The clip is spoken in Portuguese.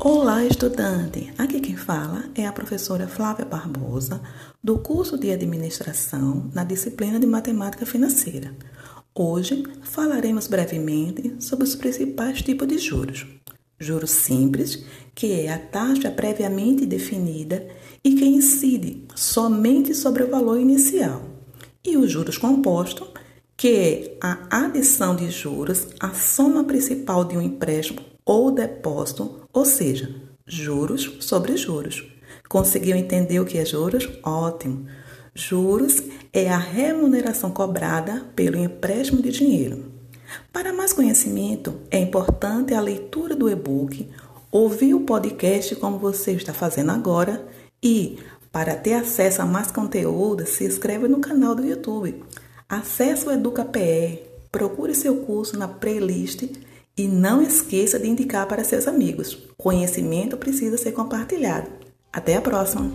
Olá, estudante! Aqui quem fala é a professora Flávia Barbosa, do curso de Administração na disciplina de Matemática Financeira. Hoje falaremos brevemente sobre os principais tipos de juros. Juros simples, que é a taxa previamente definida e que incide somente sobre o valor inicial. E os juros compostos, que é a adição de juros à soma principal de um empréstimo ou depósito, ou seja, juros sobre juros. Conseguiu entender o que é juros? Ótimo! Juros é a remuneração cobrada pelo empréstimo de dinheiro. Para mais conhecimento, é importante a leitura do e-book, ouvir o podcast como você está fazendo agora e, para ter acesso a mais conteúdo, se inscreva no canal do YouTube. Acesse o EducaPE, procure seu curso na playlist e não esqueça de indicar para seus amigos. Conhecimento precisa ser compartilhado. Até a próxima!